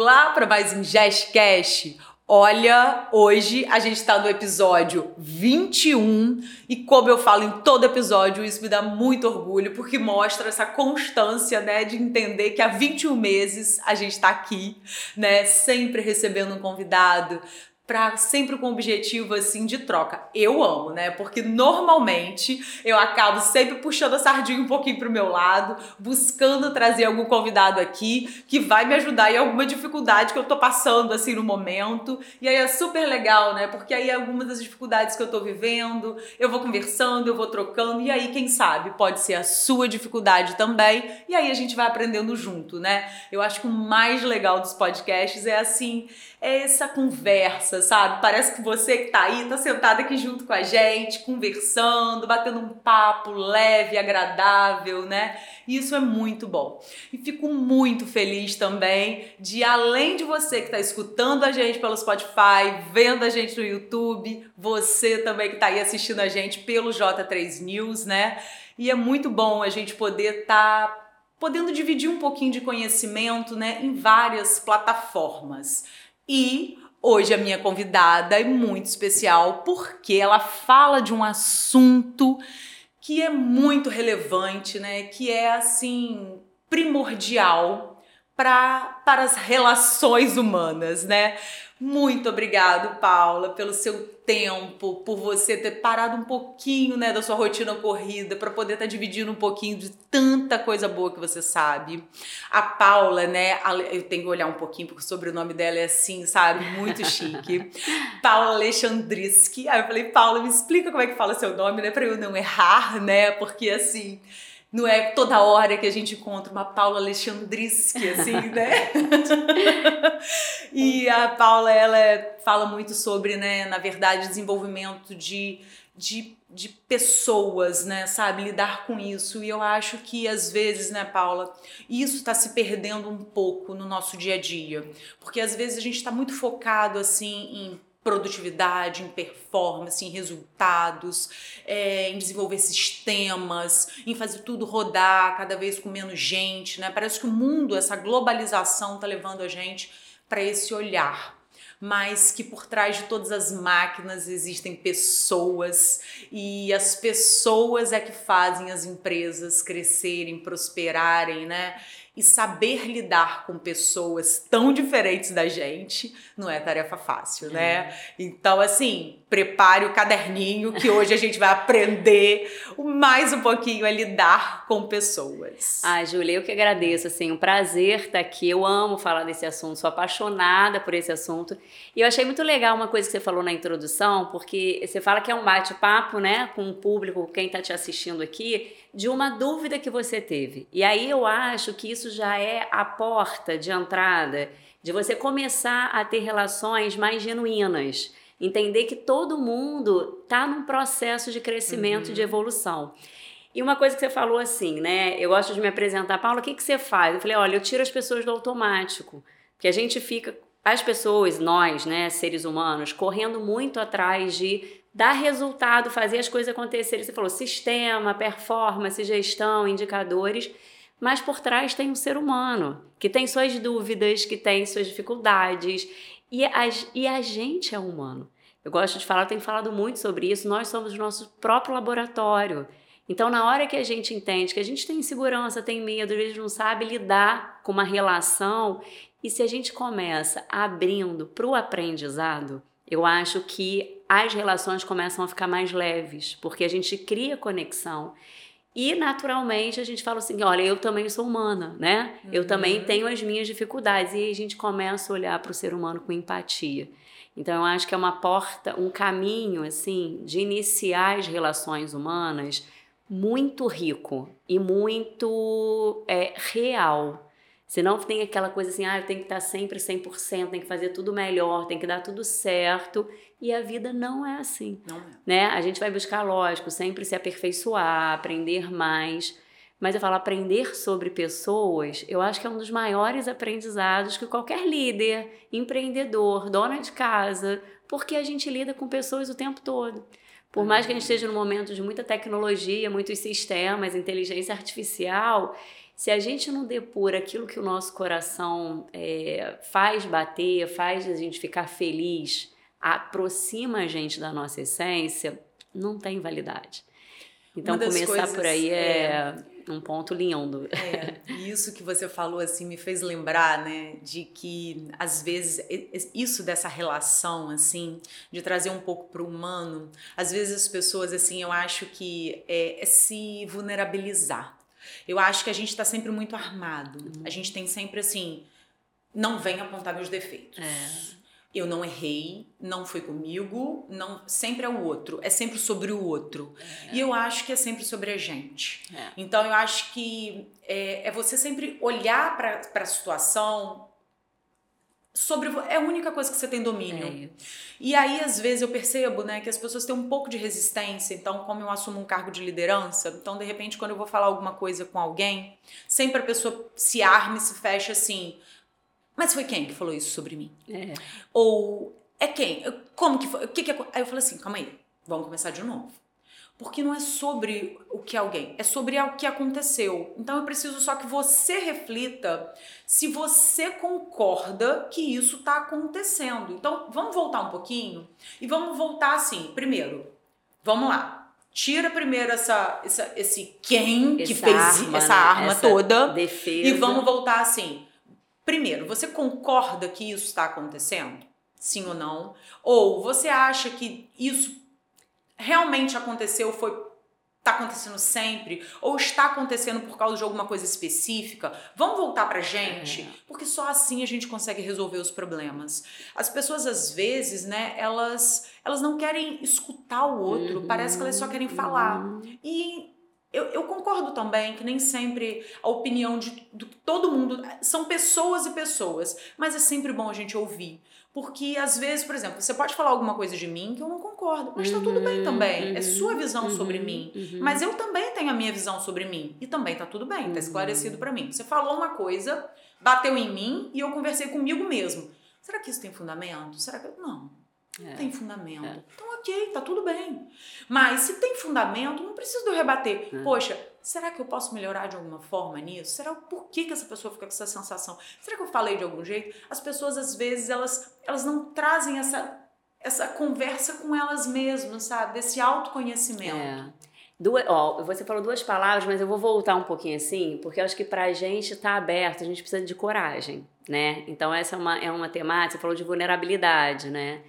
Vamos lá para mais um JazzCast. Olha, hoje a gente está no episódio 21 e como eu falo em todo episódio, isso me dá muito orgulho porque mostra essa constância, né, de entender que há 21 meses a gente está aqui, né, sempre recebendo um convidado, sempre com o objetivo assim de troca. Eu amo, né? Porque normalmente eu acabo sempre puxando a sardinha um pouquinho pro meu lado, buscando trazer algum convidado aqui que vai me ajudar em alguma dificuldade que eu tô passando assim no momento. E aí é super legal, né? Porque aí algumas das dificuldades que eu tô vivendo, eu vou conversando, eu vou trocando e aí quem sabe pode ser a sua dificuldade também. E aí a gente vai aprendendo junto, né? Eu acho que o mais legal dos podcasts é assim, é essa conversa, sabe? Parece que você que tá aí, tá sentado aqui junto com a gente, conversando, batendo um papo leve, agradável, né? Isso é muito bom. E fico muito feliz também de, além de você que tá escutando a gente pelo Spotify, vendo a gente no YouTube, você também que tá aí assistindo a gente pelo J3 News, né? E é muito bom a gente poder estar tá podendo dividir um pouquinho de conhecimento, né, em várias plataformas. E hoje a minha convidada é muito especial porque ela fala de um assunto que é muito relevante, né? Que é assim primordial para para as relações humanas, né? Muito obrigado, Paula, pelo seu tempo, por você ter parado um pouquinho, né, da sua rotina corrida para poder estar tá dividindo um pouquinho de tanta coisa boa que você sabe. A Paula, né, eu tenho que olhar um pouquinho porque o sobrenome dela é assim, sabe, muito chique. Paula Alexandriski. Aí eu falei, Paula, me explica como é que fala seu nome, né, para eu não errar, né? Porque assim, não é toda hora que a gente encontra uma Paula Alexandriski, assim, né? e a Paula, ela fala muito sobre, né, na verdade, desenvolvimento de, de, de pessoas, né, sabe? Lidar com isso. E eu acho que, às vezes, né, Paula, isso está se perdendo um pouco no nosso dia a dia. Porque, às vezes, a gente está muito focado, assim, em produtividade, em performance, em resultados, é, em desenvolver sistemas, em fazer tudo rodar cada vez com menos gente, né? Parece que o mundo, essa globalização, está levando a gente para esse olhar mas que por trás de todas as máquinas existem pessoas e as pessoas é que fazem as empresas crescerem, prosperarem, né? E saber lidar com pessoas tão diferentes da gente não é tarefa fácil, né? Então, assim, prepare o caderninho que hoje a gente vai aprender mais um pouquinho a lidar com pessoas. Ah, Júlia, eu que agradeço, assim, um prazer estar aqui. Eu amo falar desse assunto, sou apaixonada por esse assunto. E eu achei muito legal uma coisa que você falou na introdução, porque você fala que é um bate-papo, né, com o público, quem está te assistindo aqui, de uma dúvida que você teve. E aí eu acho que isso já é a porta de entrada de você começar a ter relações mais genuínas entender que todo mundo está num processo de crescimento, uhum. de evolução. E uma coisa que você falou assim, né? Eu gosto de me apresentar, Paula, o que, que você faz? Eu falei, olha, eu tiro as pessoas do automático, porque a gente fica, as pessoas, nós, né, seres humanos, correndo muito atrás de dar resultado, fazer as coisas acontecerem. Você falou sistema, performance, gestão, indicadores, mas por trás tem um ser humano que tem suas dúvidas, que tem suas dificuldades e a, e a gente é humano. Eu gosto de falar, eu tenho falado muito sobre isso. Nós somos o nosso próprio laboratório. Então, na hora que a gente entende que a gente tem insegurança, tem medo, às vezes não sabe lidar com uma relação, e se a gente começa abrindo para o aprendizado, eu acho que as relações começam a ficar mais leves, porque a gente cria conexão. E naturalmente a gente fala assim: olha, eu também sou humana, né? Uhum. Eu também uhum. tenho as minhas dificuldades. E a gente começa a olhar para o ser humano com empatia. Então eu acho que é uma porta, um caminho assim de iniciar as relações humanas muito rico e muito é, real. Senão tem aquela coisa assim, ah, eu tenho que estar sempre 100%, tem que fazer tudo melhor, tem que dar tudo certo. E a vida não é assim. Não é. Né? A gente vai buscar, lógico, sempre se aperfeiçoar, aprender mais. Mas eu falo, aprender sobre pessoas, eu acho que é um dos maiores aprendizados que qualquer líder, empreendedor, dona de casa, porque a gente lida com pessoas o tempo todo. Por mais que a gente esteja num momento de muita tecnologia, muitos sistemas, inteligência artificial, se a gente não depura aquilo que o nosso coração é, faz bater, faz a gente ficar feliz, aproxima a gente da nossa essência, não tem validade. Então, começar coisas, por aí é, é, um ponto lindo. É, isso que você falou assim me fez lembrar, né, de que às vezes isso dessa relação assim, de trazer um pouco para o humano, às vezes as pessoas assim, eu acho que é, é se vulnerabilizar. Eu acho que a gente está sempre muito armado. Uhum. A gente tem sempre assim, não vem apontar meus defeitos. É. Eu não errei, não foi comigo, não sempre é o outro, é sempre sobre o outro. É. E eu acho que é sempre sobre a gente. É. Então eu acho que é, é você sempre olhar para a situação sobre é a única coisa que você tem domínio. É e aí às vezes eu percebo, né, que as pessoas têm um pouco de resistência, então como eu assumo um cargo de liderança, então de repente quando eu vou falar alguma coisa com alguém, sempre a pessoa se arma e se fecha assim: "Mas foi quem que falou isso sobre mim?" É. Ou é quem? Como que foi? O que que Aí eu falo assim: "Calma aí. Vamos começar de novo." Porque não é sobre o que alguém, é sobre o que aconteceu. Então eu preciso só que você reflita se você concorda que isso está acontecendo. Então vamos voltar um pouquinho e vamos voltar assim. Primeiro, vamos lá. Tira primeiro essa, essa esse quem essa que fez arma, essa né? arma essa toda defesa. e vamos voltar assim. Primeiro, você concorda que isso está acontecendo? Sim ou não? Ou você acha que isso realmente aconteceu, foi está acontecendo sempre ou está acontecendo por causa de alguma coisa específica, vamos voltar para gente, é. porque só assim a gente consegue resolver os problemas. As pessoas às vezes, né, elas elas não querem escutar o outro, uhum, parece que elas só querem falar. Uhum. E eu, eu, concordo também que nem sempre a opinião de, de todo mundo são pessoas e pessoas, mas é sempre bom a gente ouvir. Porque às vezes, por exemplo, você pode falar alguma coisa de mim que eu não concordo, mas tá tudo bem uhum, também. É uhum, sua visão uhum, sobre mim. Uhum. Mas eu também tenho a minha visão sobre mim. E também tá tudo bem, tá esclarecido para mim. Você falou uma coisa, bateu em mim e eu conversei comigo mesmo. Será que isso tem fundamento? Será que. Não. Não é. tem fundamento. É. Então, ok, tá tudo bem. Mas se tem fundamento, não preciso de eu rebater. É. Poxa, será que eu posso melhorar de alguma forma nisso? Será por que, que essa pessoa fica com essa sensação? Será que eu falei de algum jeito? As pessoas, às vezes, elas, elas não trazem essa, essa conversa com elas mesmas, sabe? Desse autoconhecimento. É. Duas, ó, você falou duas palavras, mas eu vou voltar um pouquinho assim, porque eu acho que pra gente estar tá aberto, a gente precisa de coragem, né? Então essa é uma, é uma temática, você falou de vulnerabilidade, né?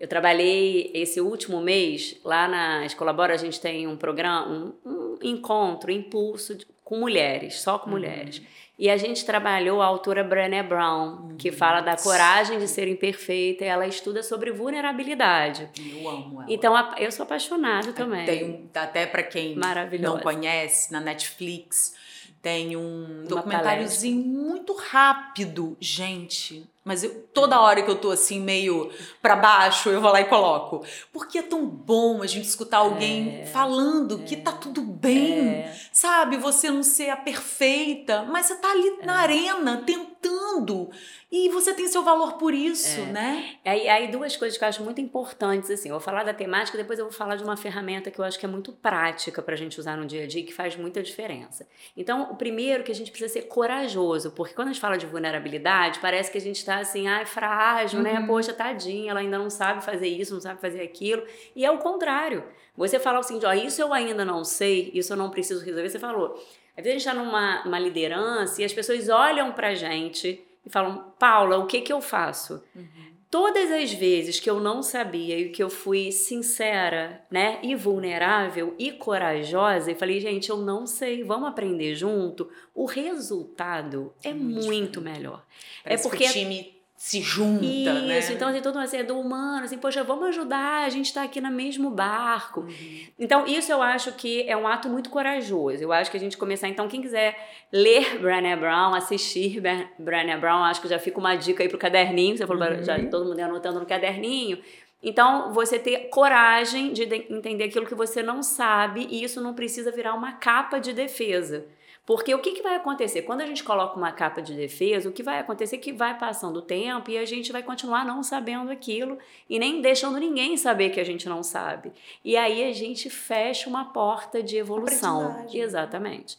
Eu trabalhei esse último mês, lá na Escolabora a gente tem um programa, um, um encontro, impulso de, com mulheres, só com uhum. mulheres. E a gente trabalhou a autora Brené Brown, uhum. que fala da coragem de ser imperfeita, e ela estuda sobre vulnerabilidade. Eu amo ela. Então, eu sou apaixonada também. Tem um, até para quem não conhece, na Netflix, tem um Uma documentáriozinho palestra. muito rápido, gente mas eu, toda hora que eu tô assim, meio para baixo, eu vou lá e coloco. Porque é tão bom a gente escutar alguém é, falando é, que tá tudo bem, é. sabe? Você não ser a perfeita, mas você tá ali na é. arena tentando. E você tem seu valor por isso, é. né? Aí, aí duas coisas que eu acho muito importantes, assim. Eu vou falar da temática, depois eu vou falar de uma ferramenta que eu acho que é muito prática pra gente usar no dia a dia e que faz muita diferença. Então, o primeiro que a gente precisa ser corajoso, porque quando a gente fala de vulnerabilidade, parece que a gente tá assim, ai, frágil, né? uhum. né? Poxa, tadinha, ela ainda não sabe fazer isso, não sabe fazer aquilo. E é o contrário. Você fala assim, ó, isso eu ainda não sei, isso eu não preciso resolver. Você falou, às vezes a gente está numa liderança e as pessoas olham pra gente e falam, Paula, o que que eu faço? Uhum. Todas as vezes que eu não sabia e que eu fui sincera, né, e vulnerável e corajosa, e falei, gente, eu não sei, vamos aprender junto, o resultado é muito, muito melhor. É Parece é porque o time se junta, Isso, né? Isso, então assim, todo mundo assim, é do humano, assim, poxa, vamos ajudar, a gente está aqui no mesmo barco. Uhum. Então, isso eu acho que é um ato muito corajoso. Eu acho que a gente começar, então, quem quiser ler Brené Brown, assistir Brené Brown, acho que já fica uma dica aí pro caderninho, você falou, uhum. já todo mundo anotando no caderninho, Então, você ter coragem de entender aquilo que você não sabe e isso não precisa virar uma capa de defesa. Porque o que, que vai acontecer? Quando a gente coloca uma capa de defesa, o que vai acontecer é que vai passando o tempo e a gente vai continuar não sabendo aquilo e nem deixando ninguém saber que a gente não sabe. E aí a gente fecha uma porta de evolução. Exatamente.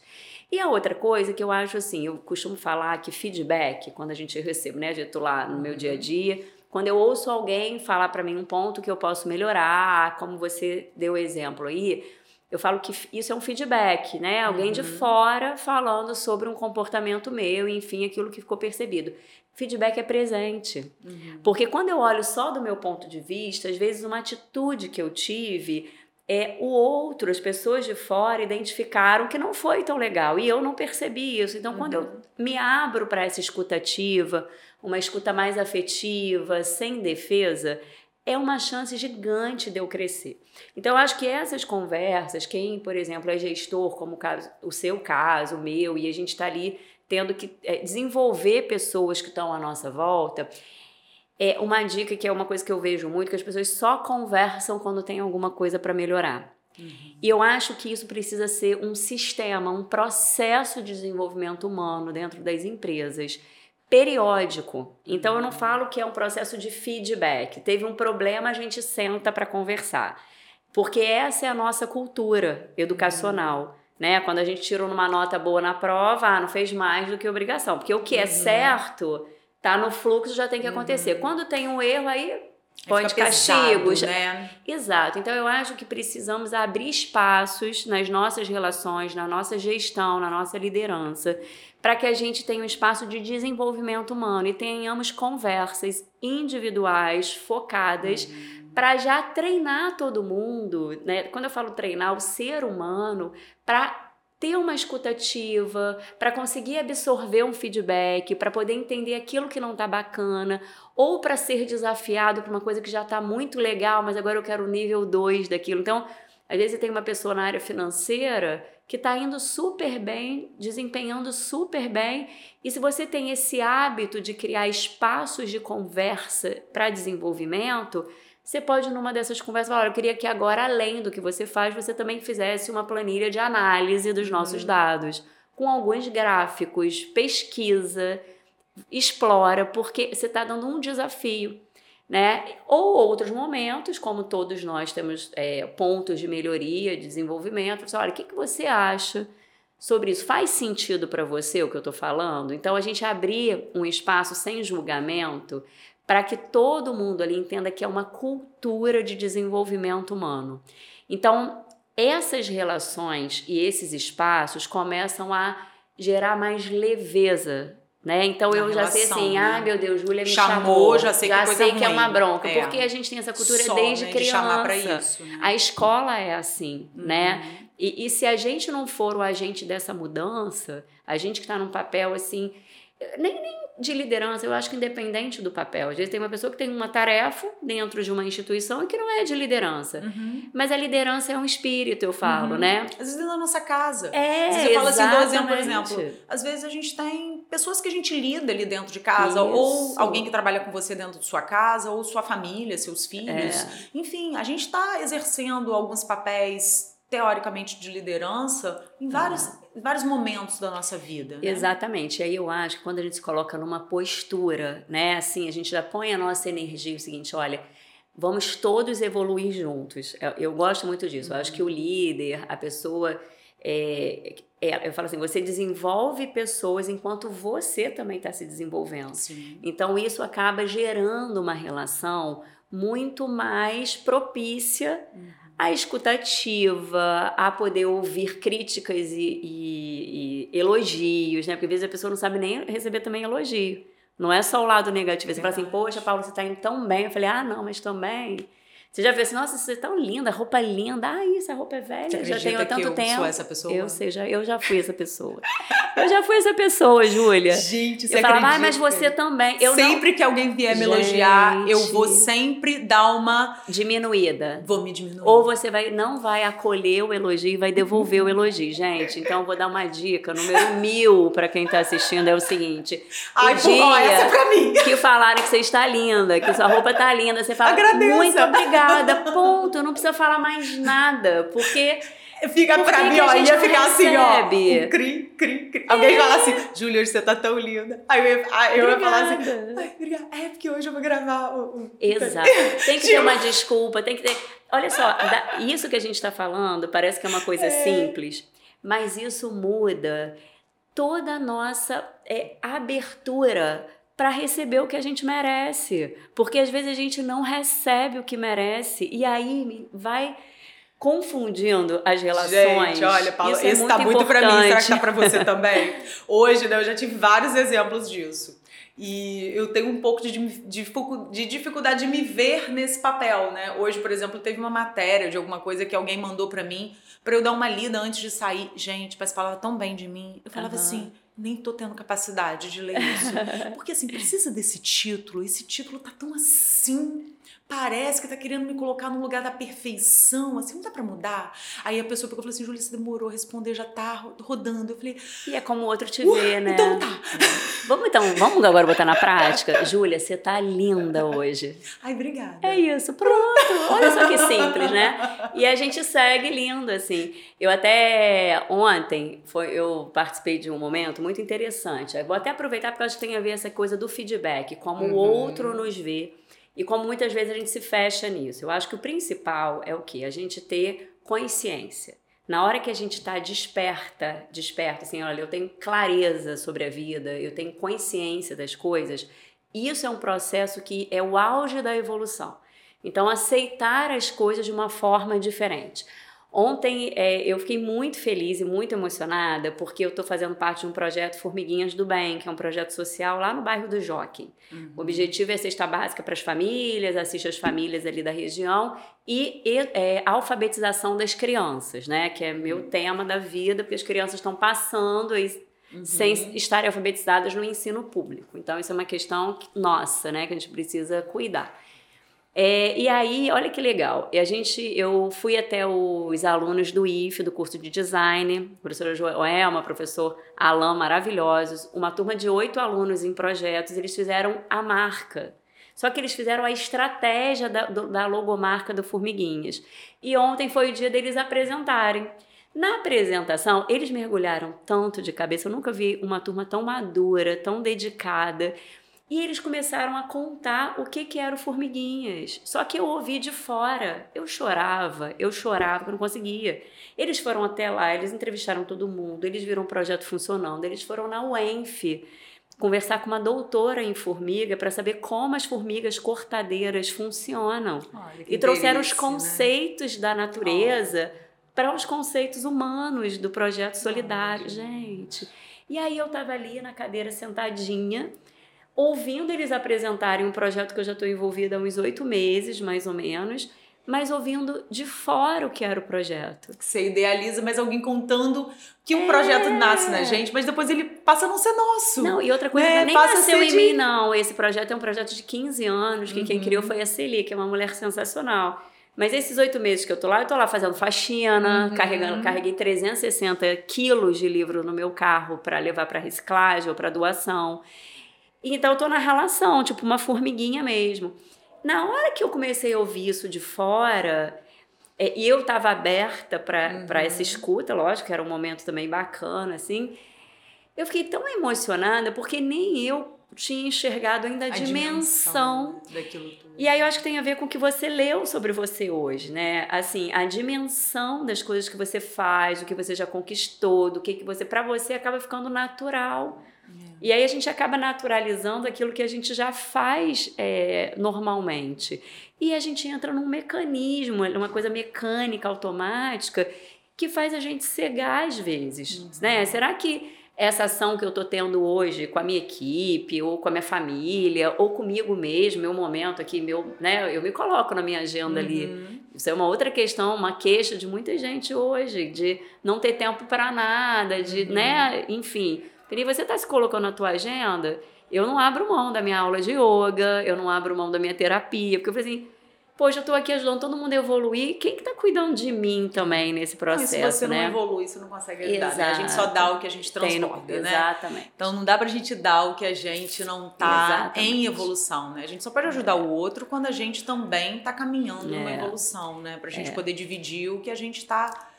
E a outra coisa que eu acho assim, eu costumo falar que feedback, quando a gente recebe, né, dito lá no meu dia a uhum. dia, quando eu ouço alguém falar para mim um ponto que eu posso melhorar, como você deu exemplo aí, eu falo que isso é um feedback, né? Alguém uhum. de fora falando sobre um comportamento meu, enfim, aquilo que ficou percebido. Feedback é presente. Uhum. Porque quando eu olho só do meu ponto de vista, às vezes uma atitude que eu tive, é, o outro, as pessoas de fora identificaram que não foi tão legal e eu não percebi isso. Então, uhum. quando eu uhum. me abro para essa escutativa, uma escuta mais afetiva, sem defesa, é uma chance gigante de eu crescer. Então, eu acho que essas conversas, quem, por exemplo, é gestor, como o, caso, o seu caso, o meu, e a gente está ali tendo que é, desenvolver pessoas que estão à nossa volta, é uma dica que é uma coisa que eu vejo muito, que as pessoas só conversam quando tem alguma coisa para melhorar. Uhum. E eu acho que isso precisa ser um sistema, um processo de desenvolvimento humano dentro das empresas periódico. Então eu não falo que é um processo de feedback. Teve um problema, a gente senta para conversar. Porque essa é a nossa cultura educacional. Uhum. Né? Quando a gente tirou uma nota boa na prova, ah, não fez mais do que obrigação. Porque o que é uhum. certo tá no fluxo, já tem que acontecer. Uhum. Quando tem um erro, aí põe de castigos. né? Exato. Então eu acho que precisamos abrir espaços nas nossas relações, na nossa gestão, na nossa liderança para que a gente tenha um espaço de desenvolvimento humano e tenhamos conversas individuais, focadas, uhum. para já treinar todo mundo, né? Quando eu falo treinar o ser humano, para ter uma escutativa, para conseguir absorver um feedback, para poder entender aquilo que não está bacana, ou para ser desafiado por uma coisa que já está muito legal, mas agora eu quero o nível 2 daquilo. Então, às vezes tem uma pessoa na área financeira que está indo super bem, desempenhando super bem. E se você tem esse hábito de criar espaços de conversa para desenvolvimento, você pode, numa dessas conversas, falar: eu queria que agora, além do que você faz, você também fizesse uma planilha de análise dos nossos uhum. dados, com alguns gráficos, pesquisa, explora, porque você está dando um desafio né? Ou outros momentos, como todos nós temos é, pontos de melhoria, de desenvolvimento. Você, olha, o que, que você acha sobre isso? Faz sentido para você o que eu estou falando? Então, a gente abrir um espaço sem julgamento para que todo mundo ali entenda que é uma cultura de desenvolvimento humano. Então, essas relações e esses espaços começam a gerar mais leveza né? Então eu já sei assim, né? ah, meu Deus, Júlia me chamou, chamou já sei que, já sei que é uma bronca, é. porque a gente tem essa cultura Só, desde né, criança. De isso, né? A escola é assim, uhum. né? E, e se a gente não for o agente dessa mudança, a gente que está num papel assim, nem, nem de liderança, eu acho que independente do papel. Às vezes tem uma pessoa que tem uma tarefa dentro de uma instituição e que não é de liderança. Uhum. Mas a liderança é um espírito, eu falo, uhum. né? Às vezes na nossa casa. É, eu falo assim, dou exemplo, por exemplo. Às vezes a gente tem pessoas que a gente lida ali dentro de casa, Isso. ou alguém que trabalha com você dentro de sua casa, ou sua família, seus filhos. É. Enfim, a gente está exercendo alguns papéis teoricamente de liderança em vários, ah. vários momentos da nossa vida. Né? Exatamente. E aí eu acho que quando a gente se coloca numa postura, né, assim, a gente já põe a nossa energia o seguinte, olha, vamos todos evoluir juntos. Eu, eu gosto muito disso. Uhum. Eu acho que o líder, a pessoa é, é, eu falo assim, você desenvolve pessoas enquanto você também está se desenvolvendo. Sim. Então isso acaba gerando uma relação muito mais propícia uhum a escutativa, a poder ouvir críticas e, e, e, elogios, né? Porque às vezes a pessoa não sabe nem receber também elogio. Não é só o lado negativo. Você fala assim, poxa, Paulo, você está indo tão bem. Eu falei, ah, não, mas também Você já viu assim, nossa, você é tão linda, roupa linda. Ah, isso, a roupa é velha, Você já tenho há tanto eu tempo. sou essa pessoa? Eu sei, já, eu já fui essa pessoa. eu já fui essa pessoa, Júlia. Gente, você Eu falava, ah, mas você também. Eu sempre que alguém vier me elogiar, eu vou Gente. sempre dar uma. não. Diminuída. Vou me diminuir. Ou você vai, não vai acolher o elogio e vai devolver o elogio. Gente, então eu vou dar uma dica. Número mil para quem tá assistindo é o seguinte. Ai, o pô, ó, essa é dia pra mim. que falaram que você está linda, que sua roupa tá linda, você fala Agradeça. muito obrigada, ponto. Não precisa falar mais nada, porque Fica Por pra mim, ó, ia ficar assim, ó. Um cri, cri, cri. Alguém fala assim, Júlia, você tá tão linda. Aí eu ia, aí eu ia falar assim, Obrigada. ai, obrigada. É porque hoje eu vou gravar o. o- Exato. Tem que ter uma desculpa, tem que ter. Olha só, isso que a gente está falando parece que é uma coisa simples, mas isso muda toda a nossa é, abertura para receber o que a gente merece. Porque às vezes a gente não recebe o que merece e aí vai confundindo as relações. Gente, olha, Paulo, isso é esse tá muito pra mim. Será que tá pra você também? Hoje, né, eu já tive vários exemplos disso. E eu tenho um pouco de, de dificuldade de me ver nesse papel, né? Hoje, por exemplo, teve uma matéria de alguma coisa que alguém mandou pra mim pra eu dar uma lida antes de sair. Gente, mas falava tão bem de mim. Eu falava Aham. assim, nem tô tendo capacidade de ler isso. Porque assim, precisa desse título. Esse título tá tão assim. Parece que tá querendo me colocar no lugar da perfeição, assim, não dá pra mudar. Aí a pessoa pegou e falou assim: Júlia, você demorou a responder, já tá ro- rodando. Eu falei, E é como o outro te "Uh, vê, né? então tá. Vamos então, vamos agora botar na prática? Júlia, você tá linda hoje. Ai, obrigada. É isso, pronto. Olha só que simples, né? E a gente segue lindo, assim. Eu até ontem foi, eu participei de um momento muito interessante. Eu vou até aproveitar porque eu acho que tem a ver essa coisa do feedback, como o outro nos vê e como muitas vezes a gente se fecha nisso. Eu acho que o principal é o quê? A gente ter consciência. Na hora que a gente está desperta, desperta, assim, olha, eu tenho clareza sobre a vida, eu tenho consciência das coisas, isso é um processo que é o auge da evolução. Então, aceitar as coisas de uma forma diferente. Ontem é, eu fiquei muito feliz e muito emocionada porque eu estou fazendo parte de um projeto Formiguinhas do Bem, que é um projeto social lá no bairro do Jockey. O objetivo é cesta básica para as famílias, assiste as famílias ali da região e, e, é, alfabetização das crianças, né? Que é meu tema da vida, porque as crianças estão passando aí sem estarem alfabetizadas no ensino público. Então, isso é uma questão que- nossa, né? Que a gente precisa cuidar. É, e aí, olha que legal. E a gente, eu fui até os alunos do IF, do curso de design, professora Joelma, professor Alain, maravilhosos, uma turma de oito alunos em projetos, eles fizeram a marca. Só que eles fizeram a estratégia da, do- da logomarca do Formiguinhas. E ontem foi o dia deles apresentarem. Na apresentação, eles mergulharam tanto de cabeça, eu nunca vi uma turma tão madura, tão dedicada. E eles começaram a contar o que, que era o Formiguinhas. Só que eu ouvi de fora. Eu chorava, eu chorava, porque eu não conseguia. Eles foram até lá, eles entrevistaram todo mundo, eles viram o projeto funcionando, eles foram na UENF conversar com uma doutora em formiga para saber como as formigas cortadeiras funcionam. Olha, E trouxeram os né? conceitos da natureza para os conceitos humanos do projeto solidário, gente. E aí eu estava ali na cadeira sentadinha, ouvindo eles apresentarem um projeto que eu já estou envolvida há uns oito meses, mais ou menos, mas ouvindo de fora o que era o projeto. Você idealiza, mas alguém contando que um projeto nasce na gente, mas depois ele passa a não ser nosso. É. Não, e outra coisa, Né? nem Passa a nasceu ser em de- mim, não. Esse projeto é um projeto de 15 anos, que quem Uhum. criou foi a Celi, que é uma mulher sensacional. Mas esses oito meses que eu tô lá, eu tô lá fazendo faxina, Uhum. carregando, carreguei 360 quilos de livro no meu carro para levar para reciclagem ou para doação. Então eu tô na relação, tipo uma formiguinha mesmo. Na hora que eu comecei a ouvir isso de fora, é, e eu estava aberta para Uhum. essa escuta, lógico, que era um momento também bacana, assim. Eu fiquei tão emocionada porque nem eu tinha enxergado ainda a, A dimensão. daquilo tudo. E aí eu acho que tem a ver com o que você leu sobre você hoje, né? Assim, a dimensão das coisas que você faz, do que você já conquistou, do que, que você. para você acaba ficando natural. E aí a gente acaba naturalizando aquilo que a gente já faz é, normalmente. E a gente entra num mecanismo, uma coisa mecânica, automática, que faz a gente cegar às vezes. Né? Será que essa ação que eu tô tendo hoje com a minha equipe, ou com a minha família, ou comigo mesmo, meu momento aqui, meu, né, eu me coloco na minha agenda uhum. ali. Isso é uma outra questão, uma queixa de muita gente hoje, de não ter tempo para nada, de, uhum. né, enfim. Peri, você está se colocando na tua agenda? Eu não abro mão da minha aula de yoga, eu não abro mão da minha terapia, porque eu falei assim, poxa, eu estou aqui ajudando todo mundo a evoluir, quem que tá cuidando de mim também nesse processo, não, se você né? não evolui, você não consegue ajudar, né? A gente só dá o que a gente transporta, no... né? Exatamente. Então não dá pra gente dar o que a gente não tá Exatamente. em evolução, né? A gente só pode ajudar o outro quando a gente também tá caminhando é. numa evolução, né? Pra gente é. poder dividir o que a gente tá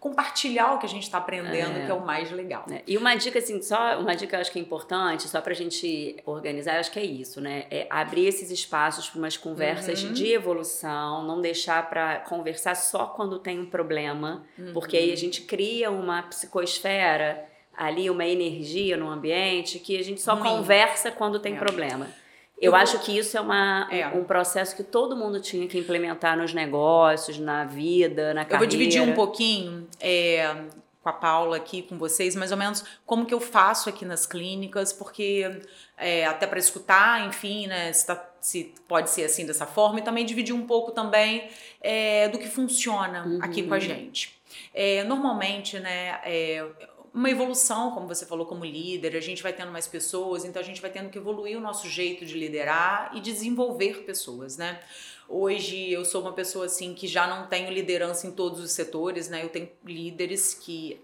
compartilhar o que a gente está aprendendo, é. que é o mais legal. É. E uma dica, assim, só uma dica eu acho que é importante, só para a gente organizar, eu acho que é isso, né? É abrir esses espaços para umas conversas uhum. de evolução, não deixar para conversar só quando tem um problema, uhum. porque aí a gente cria uma psicosfera ali, uma energia no ambiente que a gente só conversa quando tem é. problema. Eu acho que isso é, uma, é. um processo que todo mundo tinha que implementar nos negócios, na vida, na carreira. Eu vou dividir um pouquinho é, com a Paula aqui, com vocês, mais ou menos como que eu faço aqui nas clínicas, porque é, até para escutar, enfim, né, se, tá, se, pode ser assim dessa forma, e também dividir um pouco também é, do que funciona uhum. aqui com a gente. É, normalmente, né, é, uma evolução, como você falou, como líder, a gente vai tendo mais pessoas, então a gente vai tendo que evoluir o nosso jeito de liderar e desenvolver pessoas, né? Hoje eu sou uma pessoa assim que já não tenho liderança em todos os setores, né? Eu tenho líderes que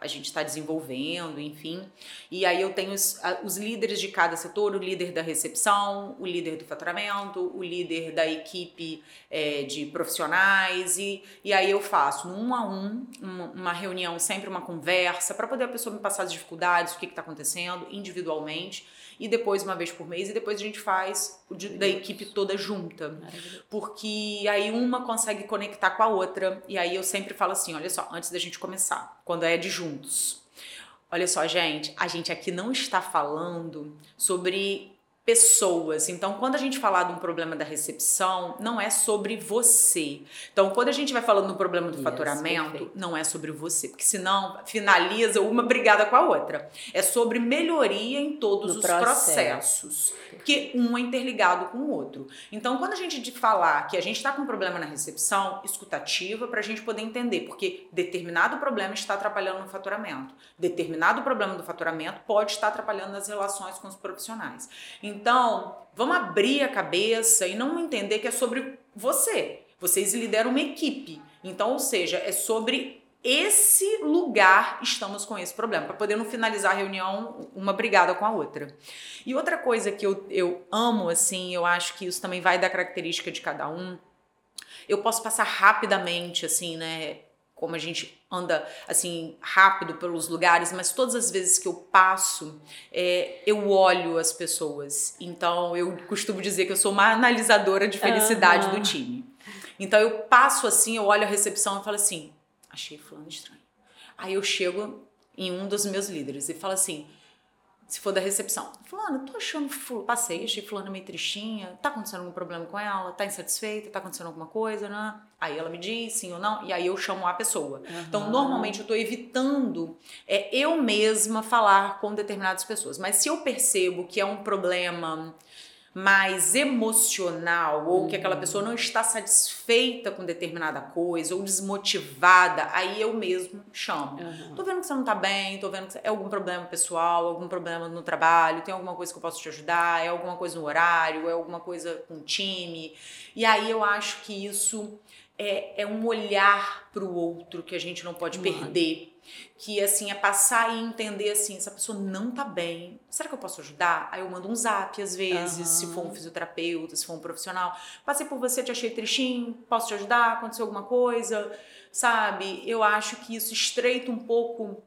a gente está desenvolvendo, enfim. E aí eu tenho os, os, líderes de cada setor, o líder da recepção, o líder do faturamento, o líder da equipe é, de profissionais, e, e aí eu faço um a um, uma, uma reunião, sempre uma conversa, para poder a pessoa me passar as dificuldades, o que está acontecendo, individualmente e depois uma vez por mês, e depois a gente faz o de, da equipe toda junta. Porque aí uma consegue conectar com a outra. E aí eu sempre falo assim: olha só, antes da gente começar, quando é de juntos. Olha só, gente, a gente aqui não está falando sobre pessoas. Então, quando a gente falar de um problema da recepção, não é sobre você. Então, quando a gente vai falando do problema do yes, faturamento, perfeito. não é sobre você, porque senão finaliza uma brigada com a outra. É sobre melhoria em todos no os processo. processos, porque um é interligado com o outro. Então, quando a gente de falar que a gente está com um problema na recepção, escutativa para a gente poder entender, porque determinado problema está atrapalhando no faturamento, determinado problema do faturamento pode estar atrapalhando nas relações com os profissionais. Então, vamos abrir a cabeça e não entender que é sobre você. Vocês lideram uma equipe. Então, ou seja, é sobre esse lugar estamos com esse problema, para poder não finalizar a reunião uma brigada com a outra. E outra coisa que eu, eu amo, assim, eu acho que isso também vai da característica de cada um. Eu posso passar rapidamente, assim, né? Como a gente anda assim rápido pelos lugares, mas todas as vezes que eu passo, é, eu olho as pessoas. Então eu costumo dizer que eu sou uma analisadora de felicidade uhum. do time. Então eu passo assim, eu olho a recepção e falo assim: achei fulano estranho. Aí eu chego em um dos meus líderes e falo assim: se for da recepção. Fulano, tô achando, passei, achei fulano meio tristinha, tá acontecendo algum problema com ela, tá insatisfeita, tá acontecendo alguma coisa, né? Aí ela me diz sim ou não, e aí eu chamo a pessoa. Uhum. Então, normalmente eu tô evitando é, eu mesma falar com determinadas pessoas. Mas se eu percebo que é um problema mais emocional ou que aquela pessoa não está satisfeita com determinada coisa ou desmotivada, aí eu mesmo chamo. Uhum. Tô vendo que você não tá bem, tô vendo que é algum problema pessoal, algum problema no trabalho, tem alguma coisa que eu posso te ajudar, é alguma coisa no horário, é alguma coisa com o time. E aí eu acho que isso é, é um olhar para o outro que a gente não pode uhum. perder que assim é passar e entender assim, essa pessoa não tá bem. Será que eu posso ajudar? Aí eu mando um zap às vezes, uhum. se for um fisioterapeuta, se for um profissional. Passei por você, te achei tristinho, posso te ajudar? Aconteceu alguma coisa? Sabe? Eu acho que isso estreita um pouco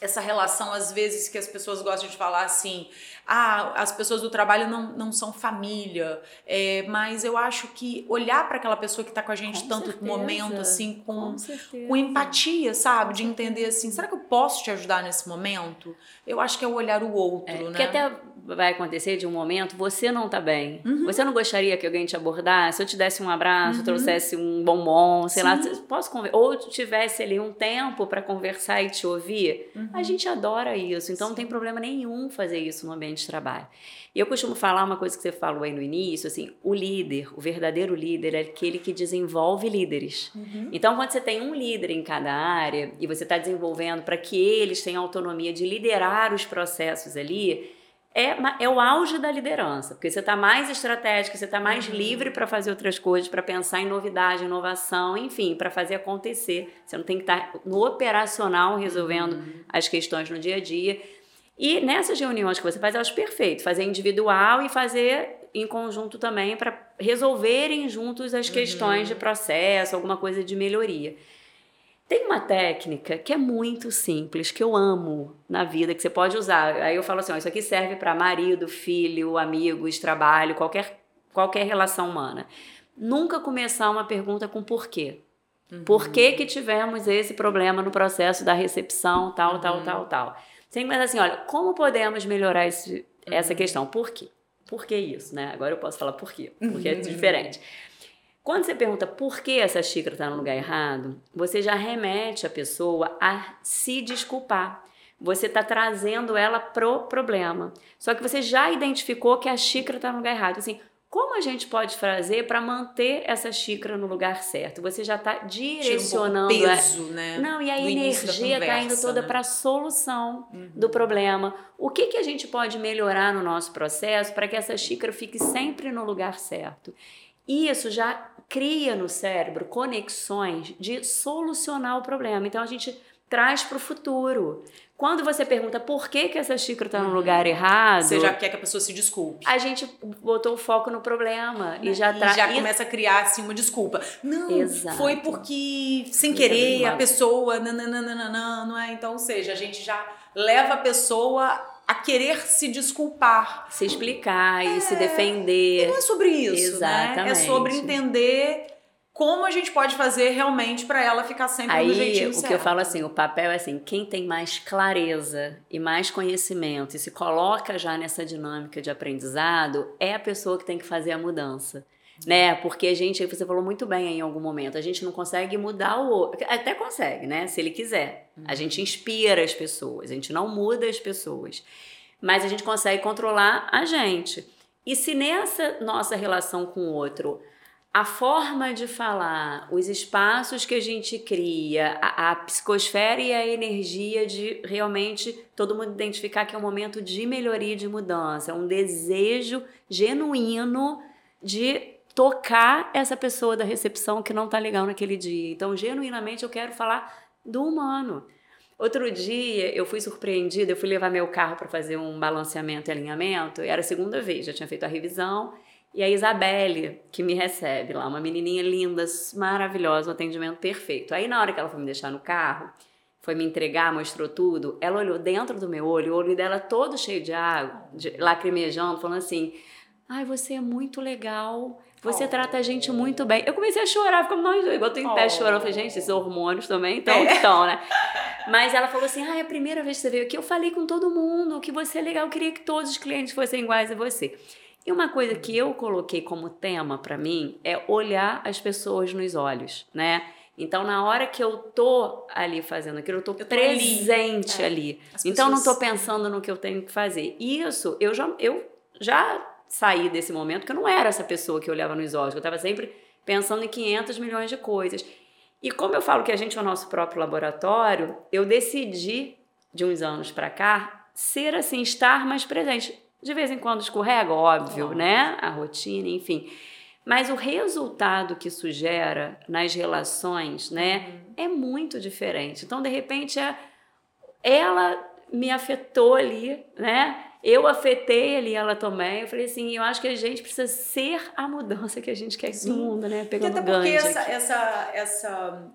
essa relação, às vezes, que as pessoas gostam de falar assim, ah, as pessoas do trabalho não, não são família, é, mas eu acho que olhar para aquela pessoa que está com a gente com tanto certeza. momento, assim, com, com, com, empatia, sabe? De entender assim, será que eu posso te ajudar nesse momento? Eu acho que é o olhar o outro, é, né? Que até vai acontecer de um momento, você não tá bem. Uhum. Você não gostaria que alguém te abordasse, eu te desse um abraço, uhum. trouxesse um bombom, sei Sim. lá, posso ou tivesse ali um tempo para conversar e te ouvir. Uhum. A gente adora isso, então Sim. não tem problema nenhum fazer isso no ambiente de trabalho. E eu costumo falar uma coisa que você falou aí no início, assim, o líder, o verdadeiro líder é aquele que desenvolve líderes. Uhum. Então, quando você tem um líder em cada área e você está desenvolvendo para que eles tenham autonomia de liderar os processos ali, é, é o auge da liderança, porque você está mais estratégico, você está mais uhum. livre para fazer outras coisas, para pensar em novidade, inovação, enfim, para fazer acontecer. Você não tem que estar tá no operacional resolvendo uhum. as questões no dia a dia. E nessas reuniões que você faz, eu acho perfeito, fazer individual e fazer em conjunto também para resolverem juntos as questões uhum. de processo, alguma coisa de melhoria. Tem uma técnica que é muito simples, que eu amo na vida, que você pode usar. Aí eu falo assim: ó, isso aqui serve para marido, filho, amigos, trabalho, qualquer, qualquer relação humana. Nunca começar uma pergunta com porquê. Uhum. Por que, que tivemos esse problema no processo da recepção, tal, uhum. tal, tal, tal. Sem mas assim, olha, como podemos melhorar esse, essa uhum. questão? Por quê? Por que isso, né? Agora eu posso falar por quê, porque é uhum. diferente. Quando você pergunta por que essa xícara está no lugar errado, você já remete a pessoa a se desculpar. Você está trazendo ela pro problema. Só que você já identificou que a xícara está no lugar errado. Assim, como a gente pode fazer para manter essa xícara no lugar certo? Você já está direcionando. Um peso, a... né? Não, e a energia está indo toda né? para a solução uhum. do problema. O que, que a gente pode melhorar no nosso processo para que essa xícara fique sempre no lugar certo? E isso já cria no cérebro conexões de solucionar o problema. Então a gente traz para o futuro. Quando você pergunta por que, que essa xícara está no uhum. lugar errado. Você já quer que a pessoa se desculpe. A gente botou o foco no problema e já tra... e já começa a criar assim uma desculpa. Não, Exato. foi porque sem querer a pessoa. Nananana, não é? Então, ou seja, a gente já leva a pessoa a querer se desculpar. Se explicar é, e se defender. E não é sobre isso, Exatamente. né? É sobre entender como a gente pode fazer realmente para ela ficar sempre Aí, no jeitinho o certo. que eu falo assim, o papel é assim, quem tem mais clareza e mais conhecimento e se coloca já nessa dinâmica de aprendizado é a pessoa que tem que fazer a mudança. Né? Porque a gente, você falou muito bem em algum momento, a gente não consegue mudar o outro. Até consegue, né? Se ele quiser. A uhum. gente inspira as pessoas, a gente não muda as pessoas. Mas a gente consegue controlar a gente. E se nessa nossa relação com o outro a forma de falar, os espaços que a gente cria, a, a, psicosfera e a energia de realmente todo mundo identificar que é um momento de melhoria, de mudança, é um desejo genuíno de tocar essa pessoa da recepção que não tá legal naquele dia. Então, genuinamente, eu quero falar do humano. Outro dia eu fui surpreendida, eu fui levar meu carro para fazer um balanceamento e alinhamento, era a segunda vez, já tinha feito a revisão e a Isabelle, que me recebe lá, uma menininha linda, maravilhosa, um atendimento perfeito. Aí na hora que ela foi me deixar no carro, foi me entregar, mostrou tudo, ela olhou dentro do meu olho, o olho dela todo cheio de água, de, lacrimejando, falando assim: Ai, você é muito legal, você oh. trata a gente muito bem. Eu comecei a chorar, ficou nós igual tô em oh. pé chorando. Eu falei, gente, esses hormônios também estão, é. estão, né? Mas ela falou assim: ah, é a primeira vez que você veio aqui, eu falei com todo mundo que você é legal, eu queria que todos os clientes fossem iguais a você. E uma coisa que eu coloquei como tema para mim é olhar as pessoas nos olhos, né? Então, na hora que eu tô ali fazendo aquilo, eu tô, eu tô presente ali. É. ali. Então, não tô pensando no que eu tenho que fazer. Isso, eu já, eu já saí desse momento que eu não era essa pessoa que olhava nos olhos. Eu estava sempre pensando em 500 milhões de coisas. E como eu falo que a gente é o nosso próprio laboratório, eu decidi, de uns anos para cá, ser assim, estar mais presente. De vez em quando escorrega, óbvio, oh. né? A rotina, enfim. Mas o resultado que isso gera nas relações, né, uhum. é muito diferente. Então, de repente, é, ela me afetou ali, né? Eu afetei ali ela também. Eu falei assim, eu acho que a gente precisa ser a mudança que a gente quer no mundo, né? Pegando e até porque essa, essa, essa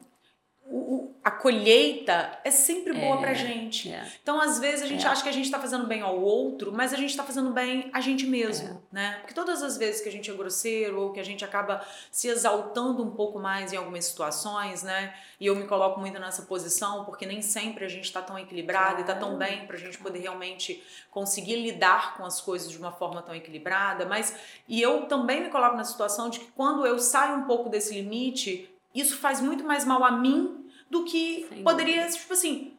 o, a colheita é sempre boa é, pra gente. É. Então, às vezes, a gente é. acha que a gente tá fazendo bem ao outro, mas a gente tá fazendo bem a gente mesmo, é. né? Porque todas as vezes que a gente é grosseiro ou que a gente acaba se exaltando um pouco mais em algumas situações, né? E eu me coloco muito nessa posição, porque nem sempre a gente tá tão equilibrado claro. e tá tão bem pra gente poder realmente conseguir lidar com as coisas de uma forma tão equilibrada. Mas, e eu também me coloco na situação de que quando eu saio um pouco desse limite, isso faz muito mais mal a mim do que Sem poderia, dúvida. tipo assim,